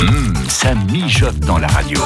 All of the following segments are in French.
Hum, ça mijote dans la radio.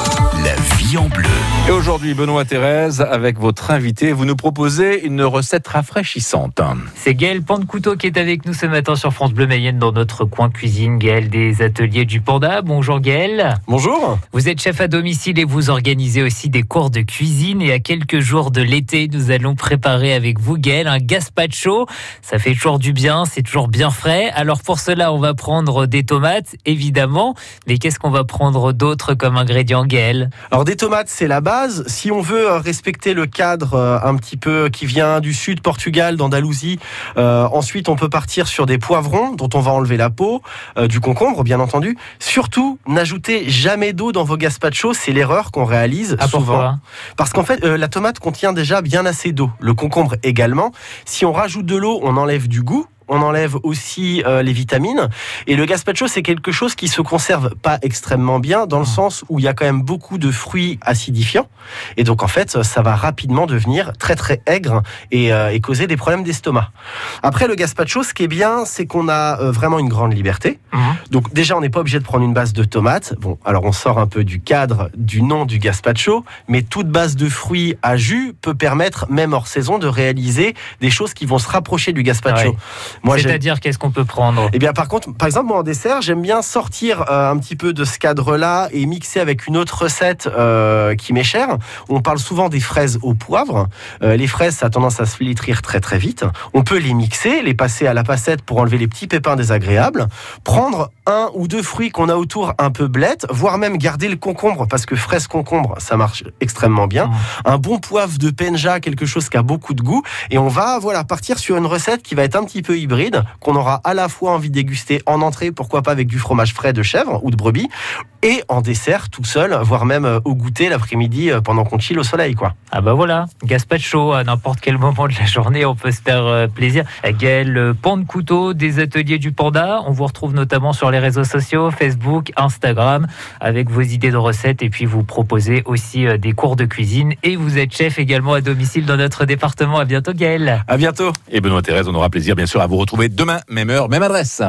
La vie en bleu. Et aujourd'hui, Benoît Thérèse, avec votre invité, vous nous proposez une recette rafraîchissante. C'est Gaël Couteau qui est avec nous ce matin sur France Bleu Mayenne dans notre coin cuisine. Gaël des ateliers du Panda. Bonjour Gaël. Bonjour. Vous êtes chef à domicile et vous organisez aussi des cours de cuisine. Et à quelques jours de l'été, nous allons préparer avec vous Gaël un gazpacho. Ça fait toujours du bien, c'est toujours bien frais. Alors pour cela, on va prendre des tomates, évidemment. Mais qu'est-ce qu'on va prendre d'autre comme ingrédient, Gaël? Alors des tomates, c'est la base. Si on veut euh, respecter le cadre euh, un petit peu qui vient du sud Portugal, d'Andalousie, euh, ensuite on peut partir sur des poivrons dont on va enlever la peau, du concombre bien entendu. Surtout, n'ajoutez jamais d'eau dans vos gazpacho, c'est l'erreur qu'on réalise ah, souvent. Parce qu'en fait, la tomate contient déjà bien assez d'eau. Le concombre également. Si on rajoute de l'eau, on enlève du goût on enlève aussi euh, les vitamines. Et le gazpacho, c'est quelque chose qui se conserve pas extrêmement bien, dans le ah. sens où il y a quand même beaucoup de fruits acidifiants. Et donc, en fait, ça va rapidement devenir très, très aigre et, euh, causer des problèmes d'estomac. Après, le gazpacho, ce qui est bien, c'est qu'on a euh, vraiment une grande liberté. Mhm. Donc, déjà, on n'est pas obligé de prendre une base de tomates. Bon, alors on sort un peu du cadre du nom du gazpacho, mais toute base de fruits à jus peut permettre, même hors saison, de réaliser des choses qui vont se rapprocher du gazpacho. C'est-à-dire, qu'est-ce qu'on peut prendre? Eh bien, par contre, par exemple, moi en dessert, j'aime bien sortir euh, un petit peu de ce cadre-là et mixer avec une autre recette euh, qui m'est chère. On parle souvent des fraises au poivre. Euh, les fraises, ça a tendance à se flétrir très très vite. On peut les mixer, les passer à la passette pour enlever les petits pépins désagréables. Prendre un ou deux fruits qu'on a autour un peu blettes, voire même garder le concombre parce que fraise concombre, ça marche extrêmement bien. Mmh. Un bon poivre de penja, quelque chose qui a beaucoup de goût, et on va voilà partir sur une recette qui va être un petit peu qu'on aura à la fois envie de déguster en entrée, pourquoi pas avec du fromage frais de chèvre ou de brebis, et en dessert tout seul, voire même euh, au goûter l'après-midi euh, pendant qu'on chill au soleil. quoi. Ah bah voilà, gazpacho à n'importe quel moment de la journée, on peut se faire euh, plaisir. Gaël Pan de Couteau des ateliers du Panda, on vous retrouve notamment sur les réseaux sociaux, Facebook, Instagram, avec vos idées de recettes et puis vous proposez aussi des cours de cuisine et vous êtes chef également à domicile dans notre département. À bientôt Gaël. À bientôt. Et Benoît Thérèse, on aura plaisir bien sûr à vous retrouver demain, même heure, même adresse.